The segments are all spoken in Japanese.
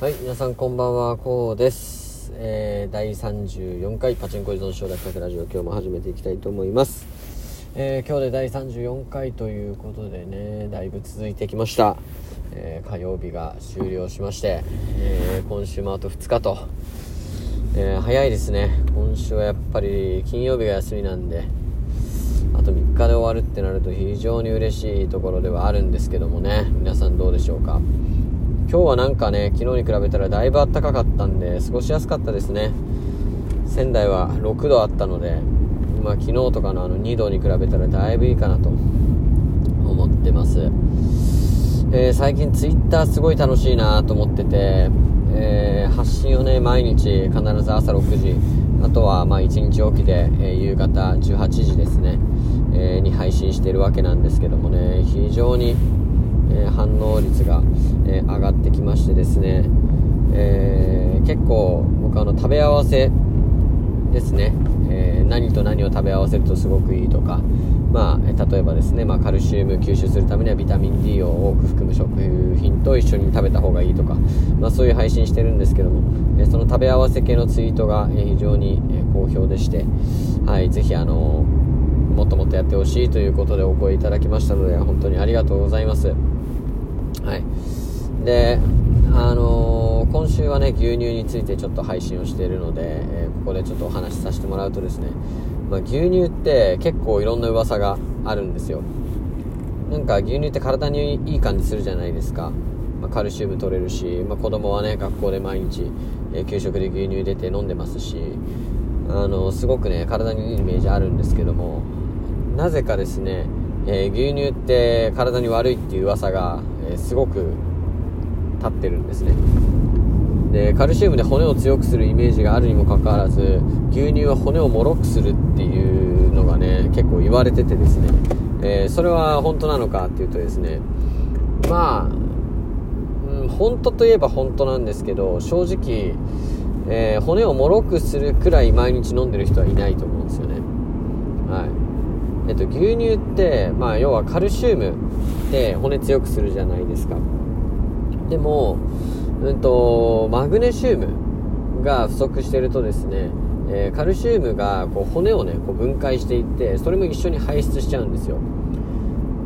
はい、皆さんこんばんは、こうです。えー、第34回パチンコ依存症脱却ラジオ、今日も始めていきたいと思います。えー今日で第34回ということでね、だいぶ続いてきました。えー火曜日が終了しまして、え今週もあと2日と、え早いですね。今週はやっぱり金曜日が休みなんで、あと3日で終わるってなると非常に嬉しいところではあるんですけどもね、皆さんどうでしょうか？今日はなんかね昨日に比べたらだいぶ暖かかったんで過ごしやすかったですね。仙台は6度あったので、まあ、昨日とかのあの2度に比べたらだいぶいいかなと思ってます、えー最近ツイッターすごい楽しいなと思ってて、えー発信をね毎日必ず朝6時あとはまあ1日おきで、えー夕方18時ですね、えに配信してるわけなんですけどもね非常にえ反応率が、えー上がってきましてですね、えー結構僕あの食べ合わせですね、え何と何を食べ合わせるとすごくいいとか、まあ、例えばですね、まあ、カルシウム吸収するためにはビタミン D を多く含む食品と一緒に食べた方がいいとか、まあ、そういう配信してるんですけども、えその食べ合わせ系のツイートが、え非常に、え好評でして、はい、ぜひあのもっともっとやってほしいということでお声いただきましたので本当にありがとうございます。はい、で、あのー今週はね牛乳についてちょっと配信をしているので、えーここでちょっとお話しさせてもらうとですね、まあ、牛乳って結構いろんな噂があるんですよ。なんか牛乳って体にいい感じするじゃないですか、まあカルシウム取れるし、まあ、子供はね学校で毎日、えー給食で牛乳出て飲んでますしあのすごくね体にいいイメージあるんですけどもなぜかですね、えー牛乳って体に悪いっていう噂が、えーすごく立ってるんですね。でカルシウムで骨を強くするイメージがあるにもかかわらず牛乳は骨を脆くするっていうのがね結構言われててですね、えーそれは本当なのかっていうとですねまあ、うん、本当といえば本当なんですけど正直、えー骨を脆くするくらい毎日飲んでる人はいないと思うんですよね。はいえっと、牛乳って、まあ、要はカルシウムで骨強くするじゃないですか。でも、うんと、マグネシウムが不足してるとですね、えーカルシウムがこう骨をねこう分解していってそれも一緒に排出しちゃうんですよ。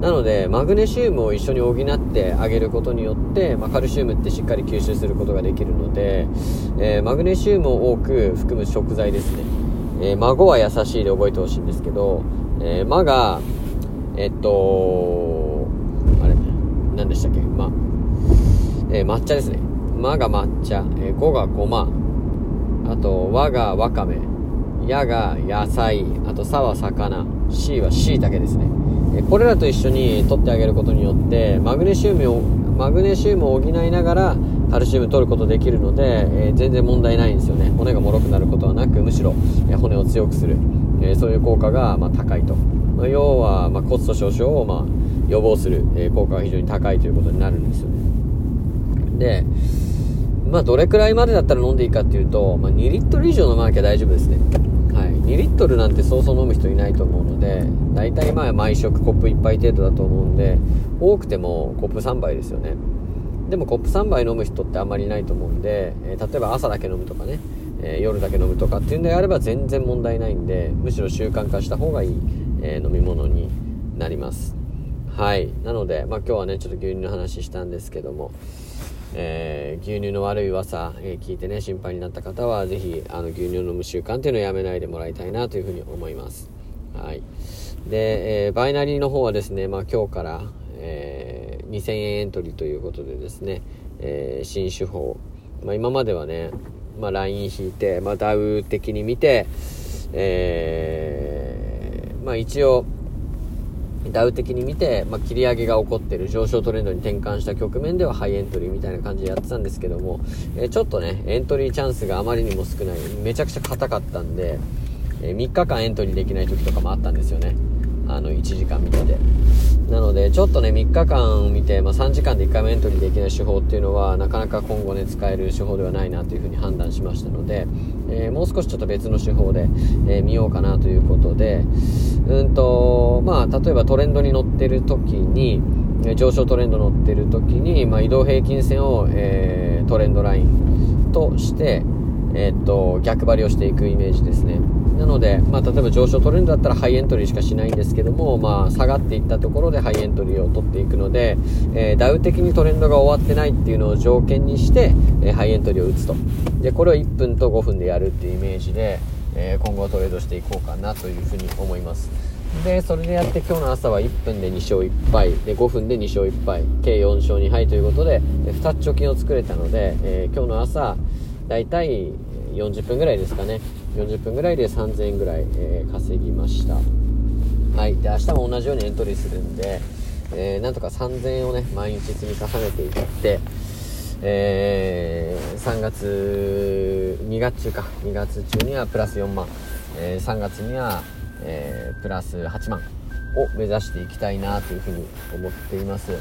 なのでマグネシウムを一緒に補ってあげることによって、まあ、カルシウムってしっかり吸収することができるので、えーマグネシウムを多く含む食材ですね、えー孫は優しいで覚えてほしいんですけど、えー、まがえっとあれ何でしたっけ？まえー抹茶ですね。まが抹茶、えー、ごがごま。あと和がわかめ。やが野菜。あとさは魚。C はしいたけですね。えこれらと一緒に取ってあげることによってマグネシウムをマグネシウムを補いながらカルシウム取ることできるので、えー全然問題ないんですよね。骨が脆くなることはなくむしろ、えー骨を強くする、えーそういう効果が、まあ、高いと、まあ要は、まあ、骨粗しょう症を、まあ、予防する、えー効果が非常に高いということになるんですよね。でまあどれくらいまでだったら飲んでいいかっていうと、まあ、2リットル以上飲まなきゃ大丈夫ですね。はい。2リットルなんてそうそう飲む人いないと思うので大体まあ毎食コップ1杯程度だと思うんで多くてもコップ3杯ですよね。でもコップ3杯飲む人ってあんまりいないと思うんで、えー例えば朝だけ飲むとかね、えー夜だけ飲むとかっていうんであれば全然問題ないんでむしろ習慣化した方がいい、えー飲み物になります。はい。なので、まあ、今日はねちょっと牛乳の話したんですけどもえー牛乳の悪い噂、え聞いてね心配になった方はぜひあの牛乳を飲む習慣っていうのをやめないでもらいたいなというふうに思います。はい。で、えバイナリーの方はですね、まあ、今日から、え2000円エントリーということでですね、え新手法、まあ、今まではね、まあ、ライン引いて、まあ、ダウ的に見て、えーまあ、一応ダウ的に見て、まあ、切り上げが起こってる上昇トレンドに転換した局面ではハイエントリーみたいな感じでやってたんですけども、えーちょっとねエントリーチャンスがあまりにも少ないめちゃくちゃ硬かったんで、え3日間エントリーできない時とかもあったんですよね。あの1時間見てて。なちょっとね3日間見て、まあ、3時間で1回もエントリーできない手法っていうのはなかなか今後ね使える手法ではないなというふうに判断しましたので、えーもう少しちょっと別の手法で、え見ようかなということでうんとまあ例えばトレンドに乗ってる時に上昇トレンド乗ってる時に、まあ、移動平均線を、えートレンドラインとして、えー、っと逆張りをしていくイメージですね。なので、まあ、例えば上昇トレンドだったらハイエントリーしかしないんですけども、まあ、下がっていったところでハイエントリーを取っていくので、えー、ダウ的にトレンドが終わってないっていうのを条件にして、えー、ハイエントリーを打つと。でこれを1分と5分でやるっていうイメージで、えー、今後トレードしていこうかなというふうに思います。でそれでやって今日の朝は1分で2勝1敗。で5分で2勝1敗。計4勝2敗ということで2つ貯金を作れたので、え今日の朝だいたい40分ぐらいですかね。40分ぐらいで3000円ぐらい、えー、稼ぎました。はい。で明日も同じようにエントリーするんで、えー、なんとか3000円をね毎日積み重ねていってえー、3月2月中か。2月中にはプラス4万、えー、3月には、えー、プラス8万を目指していきたいなというふうに思っています、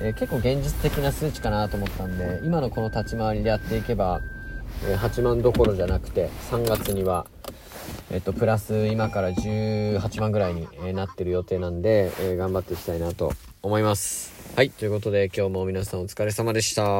え結構現実的な数値かなと思ったんで今のこの立ち回りでやっていけば8万どころじゃなくて3月には、えっと、プラス今から18万ぐらいになってる予定なんで、え、頑張っていきたいなと思います。はい、ということで今日も皆さんお疲れ様でした。